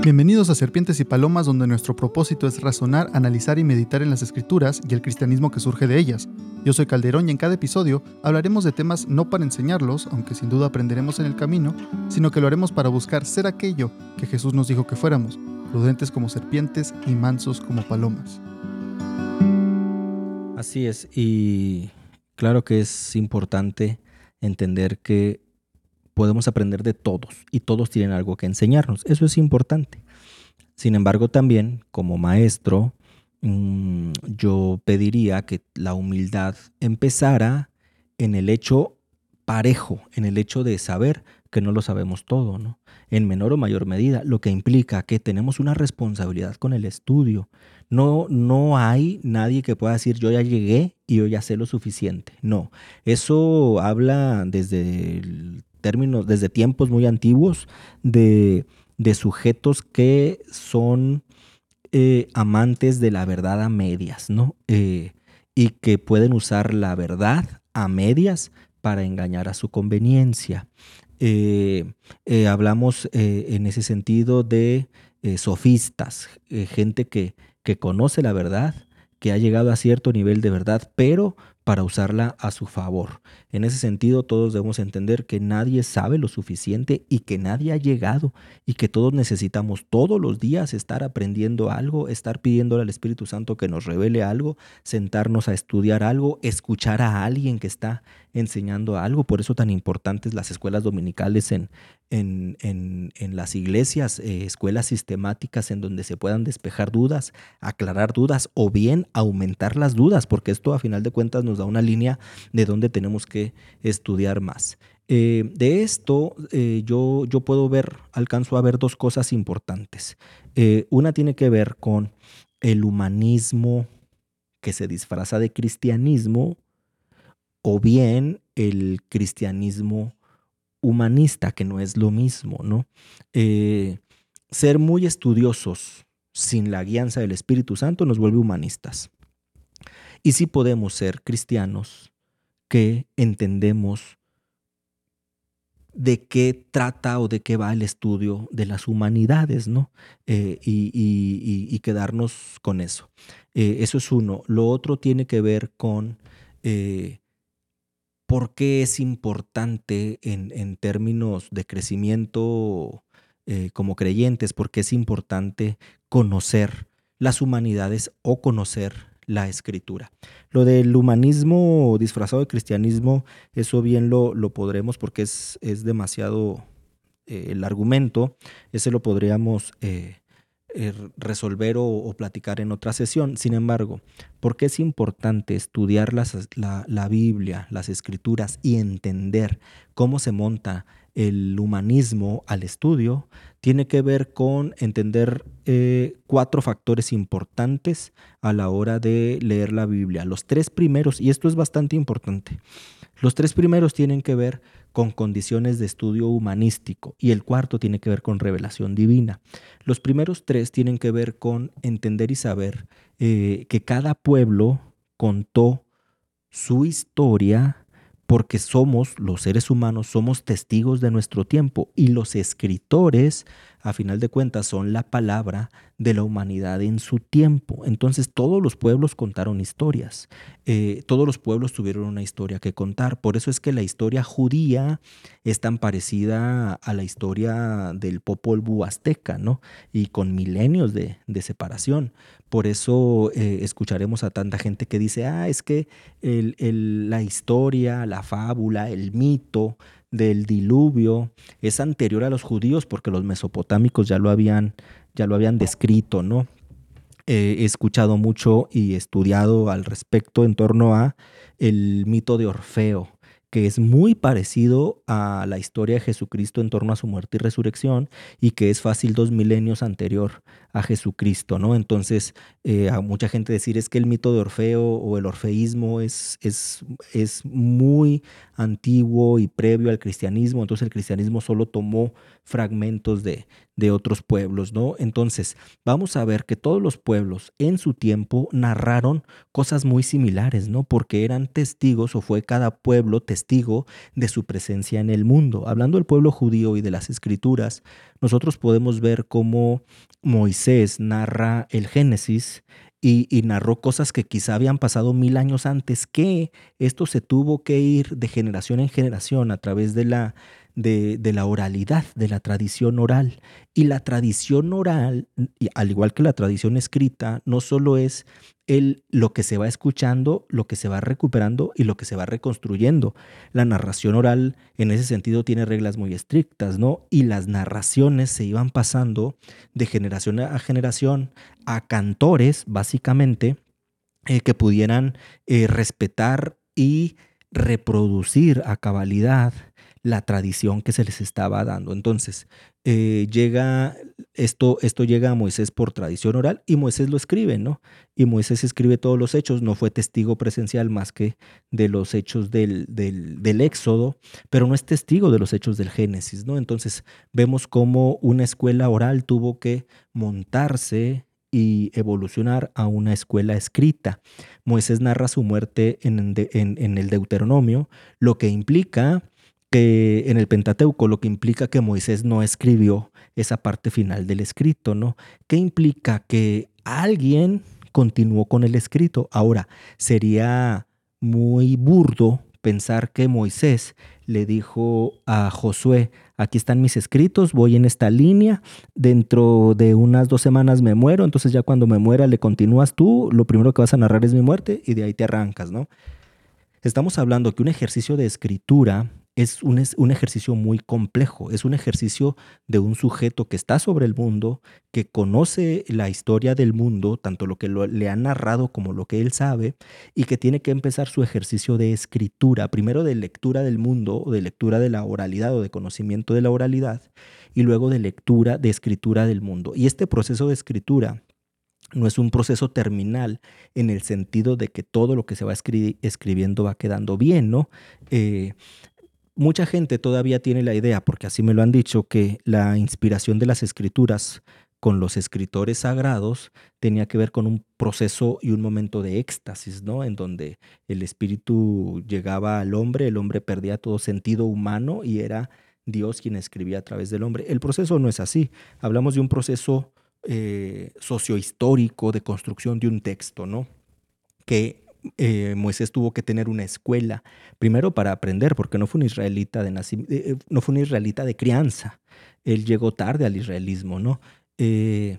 Bienvenidos a Serpientes y Palomas, donde nuestro propósito es razonar, analizar y meditar en las escrituras y el cristianismo que surge de ellas. Yo soy Calderón y en cada episodio hablaremos de temas no para enseñarlos, aunque sin duda aprenderemos en el camino, sino que lo haremos para buscar ser aquello que Jesús nos dijo que fuéramos, prudentes como serpientes y mansos como palomas. Así es, y claro que es importante entender que podemos aprender de todos y todos tienen algo que enseñarnos. Eso es importante. Sin embargo, también como maestro, mm, yo pediría que la humildad empezara en el hecho parejo, en el hecho de saber que no lo sabemos todo, ¿no? En menor o mayor medida, lo que implica que tenemos una responsabilidad con el estudio. No, no hay nadie que pueda decir yo ya llegué y yo ya sé lo suficiente. No, eso habla desde el términos, desde tiempos muy antiguos, de, sujetos que son eh, amantes de la verdad a medias, ¿no? Eh, y que pueden usar la verdad a medias para engañar a su conveniencia. Eh, hablamos en ese sentido de sofistas, gente que, que conoce la verdad, que ha llegado a cierto nivel de verdad, pero para usarla a su favor. En ese sentido, todos debemos entender que nadie sabe lo suficiente y que nadie ha llegado y que todos necesitamos todos los días estar aprendiendo algo, estar pidiéndole al Espíritu Santo que nos revele algo, sentarnos a estudiar algo, escuchar a alguien que está enseñando algo. Por eso tan importantes las escuelas dominicales en, en, en, las iglesias, eh, escuelas sistemáticas en donde se puedan despejar dudas, aclarar dudas o bien aumentar las dudas, porque esto a final de cuentas nos da una línea de donde tenemos que estudiar más. Eh, de esto eh, yo, yo puedo ver, alcanzo a ver dos cosas importantes. una tiene que ver con el humanismo que se disfraza de cristianismo o bien el cristianismo humanista, que no es lo mismo, ¿no? Eh, ser muy estudiosos sin la guianza del Espíritu Santo nos vuelve humanistas. Y sí podemos ser cristianos que entendemos de qué trata o de qué va el estudio de las humanidades, ¿no? Eh, y, quedarnos con eso. Eh, eso es uno. Lo otro tiene que ver con por qué es importante en, términos de crecimiento eh, como creyentes, por qué es importante conocer las humanidades o conocer la escritura. Lo del humanismo disfrazado de cristianismo, eso bien lo, lo podremos porque es, es demasiado eh, el argumento, ese lo podríamos eh, eh, resolver o, platicar en otra sesión. Sin embargo, ¿por qué es importante estudiar la, Biblia, las escrituras y entender cómo se monta el humanismo al estudio? Tiene que ver con entender eh, cuatro factores importantes a la hora de leer la Biblia. Los tres primeros, y esto es bastante importante, los tres primeros tienen que ver con condiciones de estudio humanístico y el cuarto tiene que ver con revelación divina. Los primeros tres tienen que ver con entender y saber eh, que cada pueblo contó su historia porque somos, los seres humanos, somos testigos de nuestro tiempo y los escritores a final de cuentas son la palabra de la humanidad en su tiempo. Entonces todos los pueblos contaron historias, eh, todos los pueblos tuvieron una historia que contar. Por eso es que la historia judía es tan parecida a la historia del Popol Vuh azteca, ¿no? Y con milenios de, separación. Por eso eh, escucharemos a tanta gente que dice, ah, es que la historia, la fábula, el mito, del diluvio es anterior a los judíos porque los mesopotámicos ya lo habían, ya lo habían descrito, ¿no? he escuchado mucho y estudiado al respecto en torno a el mito de Orfeo que es muy parecido a la historia de Jesucristo en torno a su muerte y resurrección y que es fácil dos milenios anterior a Jesucristo, ¿no? Entonces, eh, a mucha gente decir es que el mito de Orfeo o el orfeísmo es, es, es muy antiguo y previo al cristianismo, entonces el cristianismo solo tomó fragmentos de, de otros pueblos, ¿no? Entonces, vamos a ver que todos los pueblos en su tiempo narraron cosas muy similares, ¿no? Porque eran testigos o fue cada pueblo testigo de su presencia en el mundo. Hablando del pueblo judío y de las escrituras, nosotros podemos ver cómo Moisés narra el Génesis y, narró cosas que quizá habían pasado mil años antes, que esto se tuvo que ir de generación en generación a través de la, de, la oralidad, de la tradición oral. Y la tradición oral, al igual que la tradición escrita, no solo es el, lo que se va escuchando, lo que se va recuperando y lo que se va reconstruyendo. La narración oral en ese sentido tiene reglas muy estrictas, ¿no? Y las narraciones se iban pasando de generación a generación a cantores, básicamente, eh, que pudieran eh, respetar y reproducir a cabalidad la tradición que se les estaba dando. Entonces, eh, llega, esto, esto llega a Moisés por tradición oral y Moisés lo escribe, ¿no? Y Moisés escribe todos los hechos, no fue testigo presencial más que de los hechos del, del, del Éxodo, pero no es testigo de los hechos del Génesis, ¿no? Entonces, vemos cómo una escuela oral tuvo que montarse y evolucionar a una escuela escrita. Moisés narra su muerte en, en, en el Deuteronomio, lo que implica que en el Pentateuco, lo que implica que Moisés no escribió esa parte final del escrito, ¿no? ¿Qué implica? Que alguien continuó con el escrito. Ahora, sería muy burdo pensar que Moisés le dijo a Josué, aquí están mis escritos, voy en esta línea, dentro de unas dos semanas me muero, entonces ya cuando me muera le continúas tú, lo primero que vas a narrar es mi muerte y de ahí te arrancas, ¿no? Estamos hablando que un ejercicio de escritura es un, un, ejercicio muy complejo, es un ejercicio de un sujeto que está sobre el mundo, que conoce la historia del mundo, tanto lo que le han narrado como lo que él sabe, y que tiene que empezar su ejercicio de escritura, primero de lectura del mundo, o de lectura de la oralidad o de conocimiento de la oralidad, y luego de lectura de escritura del mundo. Y este proceso de escritura no es un proceso terminal en el sentido de que todo lo que se va escribiendo va quedando bien, ¿no? Eh, Mucha gente todavía tiene la idea, porque así me lo han dicho, que la inspiración de las escrituras con los escritores sagrados tenía que ver con un proceso y un momento de éxtasis, ¿no? En donde el espíritu llegaba al hombre, el hombre perdía todo sentido humano y era Dios quien escribía a través del hombre. El proceso no es así. Hablamos de un proceso eh, sociohistórico de construcción de un texto, ¿no? Que eh, Moisés tuvo que tener una escuela, primero para aprender, porque no fue un israelita de eh, no fue un israelita de crianza. Él llegó tarde al israelismo, ¿no? Eh,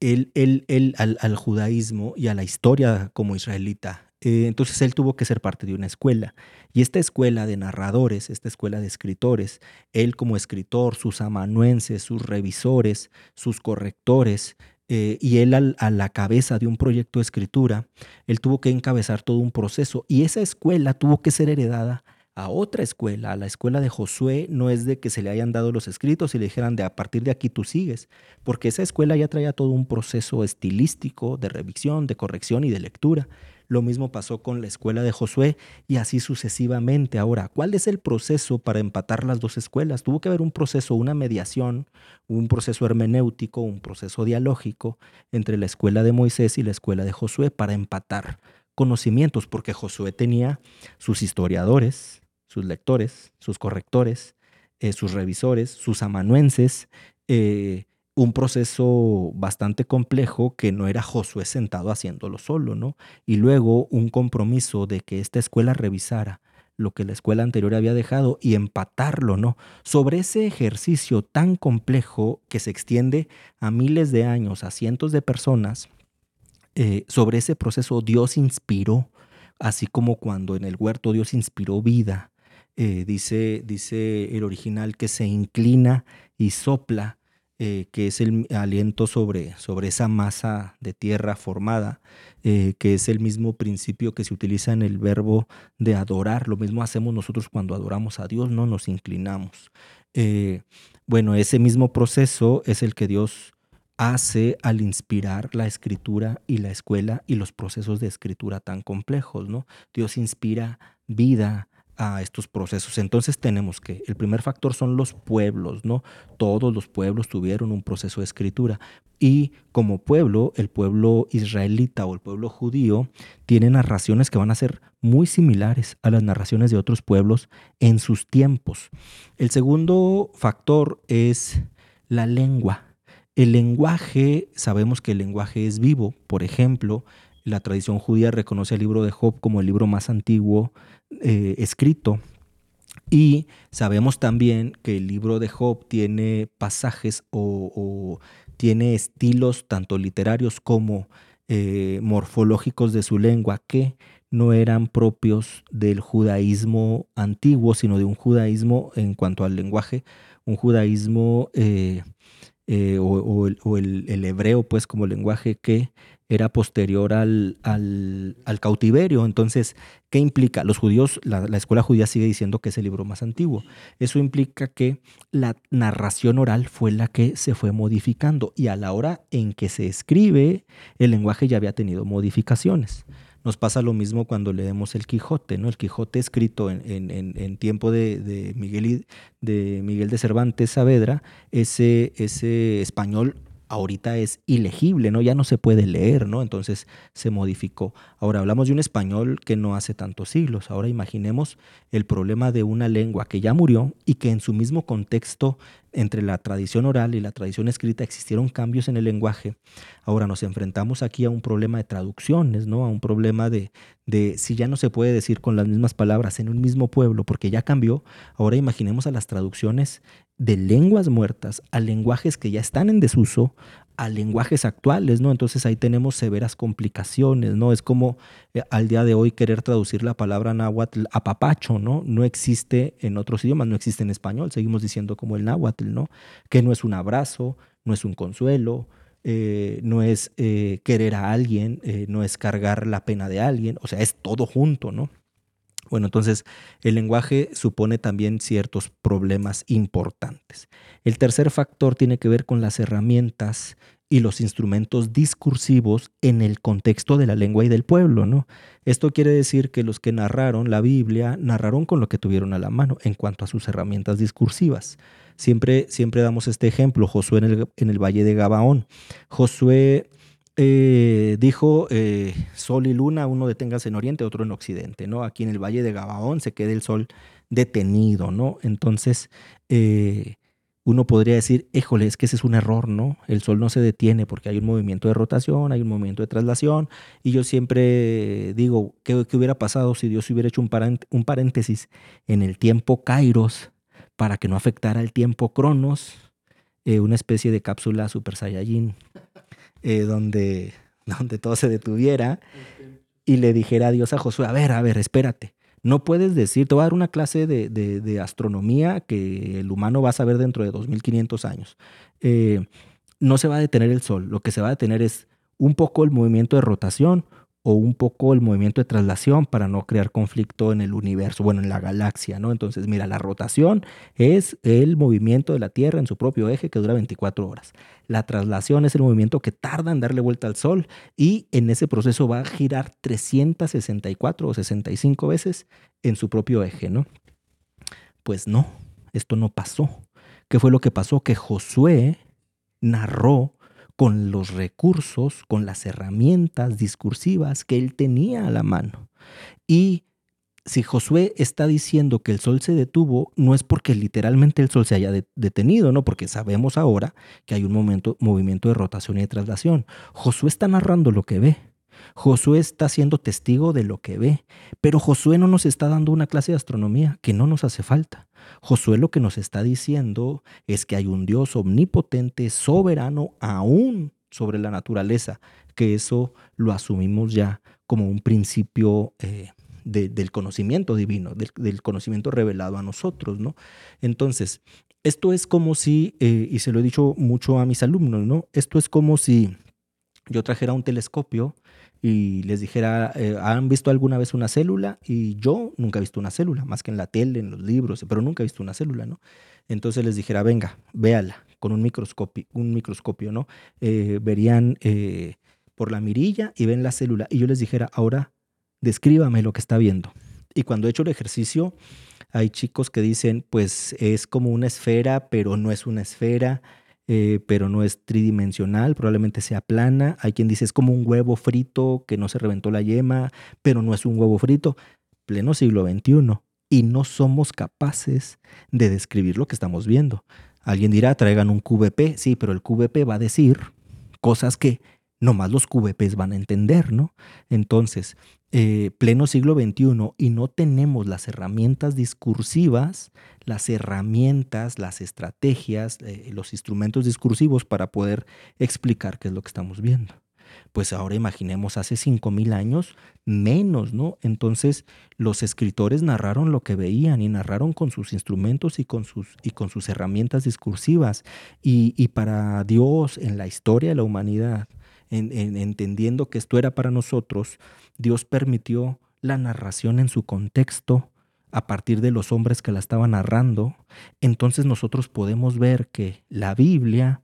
él, él, al, judaísmo y a la historia como israelita. entonces él tuvo que ser parte de una escuela. Y esta escuela de narradores, esta escuela de escritores, él como escritor, sus amanuenses, sus revisores, sus correctores, eh, y él a la cabeza de un proyecto de escritura, él tuvo que encabezar todo un proceso y esa escuela tuvo que ser heredada a otra escuela, a la escuela de Josué, no es de que se le hayan dado los escritos y le dijeran de a partir de aquí tú sigues, porque esa escuela ya traía todo un proceso estilístico de revisión, de corrección y de lectura. Lo mismo pasó con la escuela de Josué y así sucesivamente. Ahora, ¿cuál es el proceso para empatar las dos escuelas? Tuvo que haber un proceso, una mediación, un proceso hermenéutico, un proceso dialógico entre la escuela de Moisés y la escuela de Josué para empatar conocimientos, porque Josué tenía sus historiadores, sus lectores, sus correctores, eh, sus revisores, sus amanuenses, eh, un proceso bastante complejo que no era Josué sentado haciéndolo solo, ¿no? Y luego un compromiso de que esta escuela revisara lo que la escuela anterior había dejado y empatarlo, ¿no? Sobre ese ejercicio tan complejo que se extiende a miles de años, a cientos de personas, eh, sobre ese proceso Dios inspiró, así como cuando en el huerto Dios inspiró vida. Eh, dice, dice el original que se inclina y sopla eh, que es el aliento sobre, sobre esa masa de tierra formada, eh, que es el mismo principio que se utiliza en el verbo de adorar. Lo mismo hacemos nosotros cuando adoramos a Dios, no nos inclinamos. Eh, bueno, ese mismo proceso es el que Dios hace al inspirar la escritura y la escuela y los procesos de escritura tan complejos, ¿no? Dios inspira vida, a estos procesos. Entonces tenemos que, el primer factor son los pueblos, ¿no? Todos los pueblos tuvieron un proceso de escritura. Y como pueblo, el pueblo israelita o el pueblo judío tiene narraciones que van a ser muy similares a las narraciones de otros pueblos en sus tiempos. El segundo factor es la lengua. El lenguaje, sabemos que el lenguaje es vivo. Por ejemplo, la tradición judía reconoce el libro de Job como el libro más antiguo eh, escrito. Y sabemos también que el libro de Job tiene pasajes o, tiene estilos tanto literarios como eh, morfológicos de su lengua que no eran propios del judaísmo antiguo, sino de un judaísmo en cuanto al lenguaje, un judaísmo eh, o, el, hebreo, pues como lenguaje que era posterior al, al, cautiverio. Entonces, ¿qué implica? Los judíos, la, escuela judía sigue diciendo que es el libro más antiguo. Eso implica que la narración oral fue la que se fue modificando y a la hora en que se escribe, el lenguaje ya había tenido modificaciones. Nos pasa lo mismo cuando leemos el Quijote, ¿no? El Quijote escrito en, en, tiempo de, de, Miguel, de Miguel de Cervantes Saavedra, ese, ese español ahorita es ilegible, ¿no? Ya no se puede leer, ¿no? Entonces se modificó. Ahora hablamos de un español que no hace tantos siglos. Ahora imaginemos el problema de una lengua que ya murió y que en su mismo contexto entre la tradición oral y la tradición escrita existieron cambios en el lenguaje. Ahora nos enfrentamos aquí a un problema de traducciones, ¿no? A un problema de, de si ya no se puede decir con las mismas palabras en un mismo pueblo porque ya cambió. Ahora imaginemos a las traducciones de lenguas muertas a lenguajes que ya están en desuso, a lenguajes actuales, ¿no? Entonces ahí tenemos severas complicaciones, ¿no? Es como eh, al día de hoy querer traducir la palabra náhuatl a papacho, ¿no? No existe en otros idiomas, no existe en español, seguimos diciendo como el náhuatl, ¿no? Que no es un abrazo, no es un consuelo, eh, no es eh, querer a alguien, no es cargar la pena de alguien, o sea, es todo junto, ¿no? Bueno, entonces el lenguaje supone también ciertos problemas importantes. El tercer factor tiene que ver con las herramientas y los instrumentos discursivos en el contexto de la lengua y del pueblo, ¿no? Esto quiere decir que los que narraron la Biblia narraron con lo que tuvieron a la mano en cuanto a sus herramientas discursivas. Siempre, siempre damos este ejemplo, Josué en el, en el Valle de Gabaón. Josué eh, dijo eh, sol y luna, uno deténgase en oriente, otro en occidente, ¿no? Aquí en el Valle de Gabaón se queda el sol detenido, ¿no? Entonces, eh, uno podría decir, éjole, es que ese es un error, ¿no? El sol no se detiene porque hay un movimiento de rotación, hay un movimiento de traslación, y yo siempre digo, ¿qué, hubiera pasado si Dios hubiera hecho un, un paréntesis en el tiempo Kairos para que no afectara el tiempo Cronos? una especie de cápsula Super Saiyajin eh, donde, donde todo se detuviera y le dijera a Dios a Josué, a ver, a ver, espérate. No puedes decir, te voy a dar una clase de, de, astronomía que el humano va a saber dentro de 2500 años. Eh, no se va a detener el Sol, lo que se va a detener es un poco el movimiento de rotación, o un poco el movimiento de traslación para no crear conflicto en el universo, bueno, en la galaxia, ¿no? Entonces, mira, la rotación es el movimiento de la Tierra en su propio eje que dura 24 horas. La traslación es el movimiento que tarda en darle vuelta al Sol y en ese proceso va a girar 364 o 65 veces en su propio eje, ¿no? Pues no, esto no pasó. ¿Qué fue lo que pasó? Que Josué narró con los recursos, con las herramientas discursivas que él tenía a la mano. Y si Josué está diciendo que el sol se detuvo, no es porque literalmente el sol se haya detenido, ¿no? Porque sabemos ahora que hay un momento, movimiento de rotación y de traslación. Josué está narrando lo que ve. Josué está siendo testigo de lo que ve, pero Josué no nos está dando una clase de astronomía que no nos hace falta. Josué lo que nos está diciendo es que hay un Dios omnipotente, soberano, aún sobre la naturaleza, que eso lo asumimos ya como un principio eh, del conocimiento divino, del, conocimiento revelado a nosotros, ¿no? Entonces, esto es como si, eh, y se lo he dicho mucho a mis alumnos, ¿no? Esto es como si yo trajera un telescopio y les dijera, eh, ¿han visto alguna vez una célula? Y yo nunca he visto una célula, más que en la tele, en los libros, pero nunca he visto una célula, ¿no? Entonces les dijera, venga, véala con un microscopio, un microscopio ¿no? Eh, verían eh, por la mirilla y ven la célula. Y yo les dijera, ahora descríbame lo que está viendo. Y cuando he hecho el ejercicio, hay chicos que dicen, pues es como una esfera, pero no es una esfera eh, pero no es tridimensional, probablemente sea plana. Hay quien dice es como un huevo frito que no se reventó la yema, pero no es un huevo frito. Pleno siglo XXI. Y no somos capaces de describir lo que estamos viendo. Alguien dirá, traigan un QVP. Sí, pero el QVP va a decir cosas que nomás los QVPs van a entender, ¿no? Entonces, eh, pleno siglo XXI y no tenemos las herramientas discursivas, las herramientas, las estrategias, eh, los instrumentos discursivos para poder explicar qué es lo que estamos viendo. Pues ahora imaginemos hace 5.000 años, menos, ¿no? Entonces los escritores narraron lo que veían y narraron con sus instrumentos y con sus, y con sus herramientas discursivas. Y, y para Dios, en la historia de la humanidad, entendiendo que esto era para nosotros, Dios permitió la narración en su contexto a partir de los hombres que la estaban narrando. Entonces nosotros podemos ver que la Biblia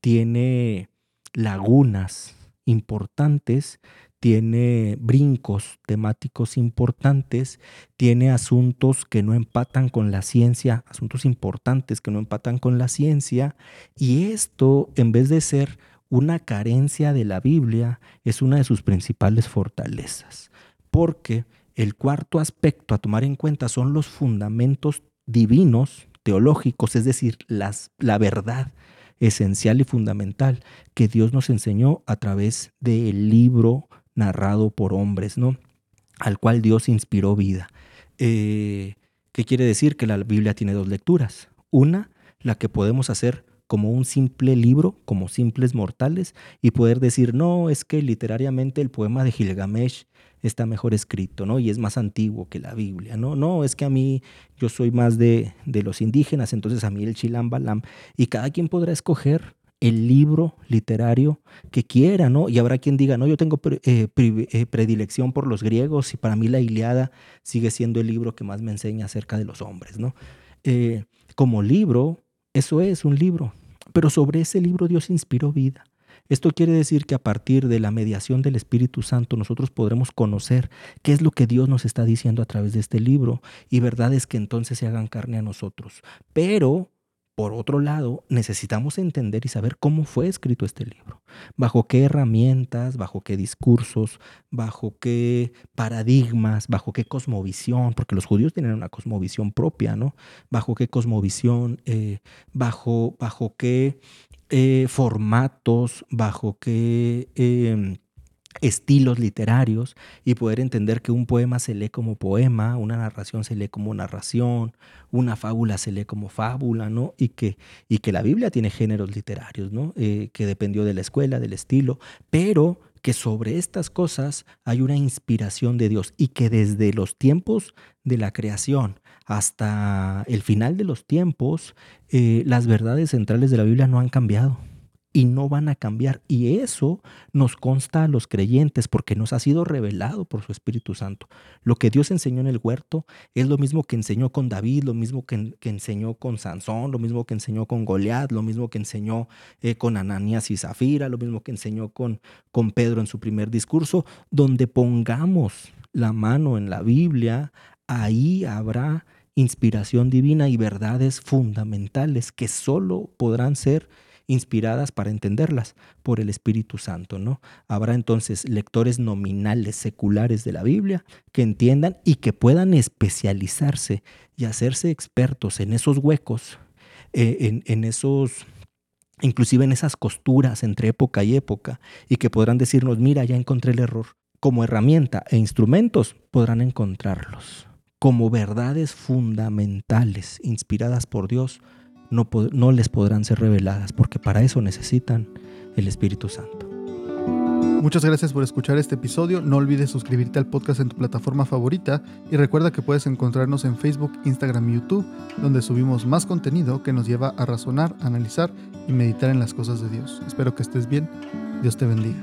tiene lagunas importantes, tiene brincos temáticos importantes, tiene asuntos que no empatan con la ciencia, asuntos importantes que no empatan con la ciencia, y esto, en vez de ser una carencia de la Biblia es una de sus principales fortalezas, porque el cuarto aspecto a tomar en cuenta son los fundamentos divinos, teológicos, es decir, las, la verdad esencial y fundamental que Dios nos enseñó a través del libro narrado por hombres, ¿no? Al cual Dios inspiró vida. Eh, ¿Qué quiere decir? Que la Biblia tiene dos lecturas. Una, la que podemos hacer como un simple libro, como simples mortales, y poder decir, no, es que literariamente el poema de Gilgamesh está mejor escrito, ¿no? Y es más antiguo que la Biblia, ¿no? No, es que a mí yo soy más de, de los indígenas, entonces a mí el Chilam Balam, y cada quien podrá escoger el libro literario que quiera, ¿no? Y habrá quien diga, no, yo tengo eh, eh, predilección por los griegos y para mí la Iliada sigue siendo el libro que más me enseña acerca de los hombres, ¿no? Eh, como libro, eso es un libro, pero sobre ese libro Dios inspiró vida. Esto quiere decir que a partir de la mediación del Espíritu Santo nosotros podremos conocer qué es lo que Dios nos está diciendo a través de este libro y verdades que entonces se hagan carne a nosotros. Pero por otro lado, necesitamos entender y saber cómo fue escrito este libro, bajo qué herramientas, bajo qué discursos, bajo qué paradigmas, bajo qué cosmovisión, porque los judíos tienen una cosmovisión propia, ¿no? Bajo qué cosmovisión, eh, bajo, bajo qué eh, formatos, bajo qué... Em, estilos literarios y poder entender que un poema se lee como poema, una narración se lee como narración, una fábula se lee como fábula, ¿no? Y que, y que la Biblia tiene géneros literarios, ¿no? Eh, que dependió de la escuela, del estilo, pero que sobre estas cosas hay una inspiración de Dios y que desde los tiempos de la creación hasta el final de los tiempos, eh, las verdades centrales de la Biblia no han cambiado y no van a cambiar. Y eso nos consta a los creyentes porque nos ha sido revelado por su Espíritu Santo. Lo que Dios enseñó en el huerto es lo mismo que enseñó con David, lo mismo que, enseñó con Sansón, lo mismo que enseñó con Goliat, lo mismo que enseñó eh, con Ananías y Zafira, lo mismo que enseñó con, con Pedro en su primer discurso. Donde pongamos la mano en la Biblia, ahí habrá inspiración divina y verdades fundamentales que solo podrán ser inspiradas para entenderlas por el Espíritu Santo, ¿no? Habrá entonces lectores nominales seculares de la Biblia que entiendan y que puedan especializarse y hacerse expertos en esos huecos, eh, en, esos inclusive en esas costuras entre época y época, y que podrán decirnos, mira, ya encontré el error. Como herramienta e instrumentos podrán encontrarlos. Como verdades fundamentales, inspiradas por Dios, no, les podrán ser reveladas, porque para eso necesitan el Espíritu Santo. Muchas gracias por escuchar este episodio. No olvides suscribirte al podcast en tu plataforma favorita y recuerda que puedes encontrarnos en Facebook, Instagram y YouTube, donde subimos más contenido que nos lleva a razonar, analizar y meditar en las cosas de Dios. Espero que estés bien. Dios te bendiga.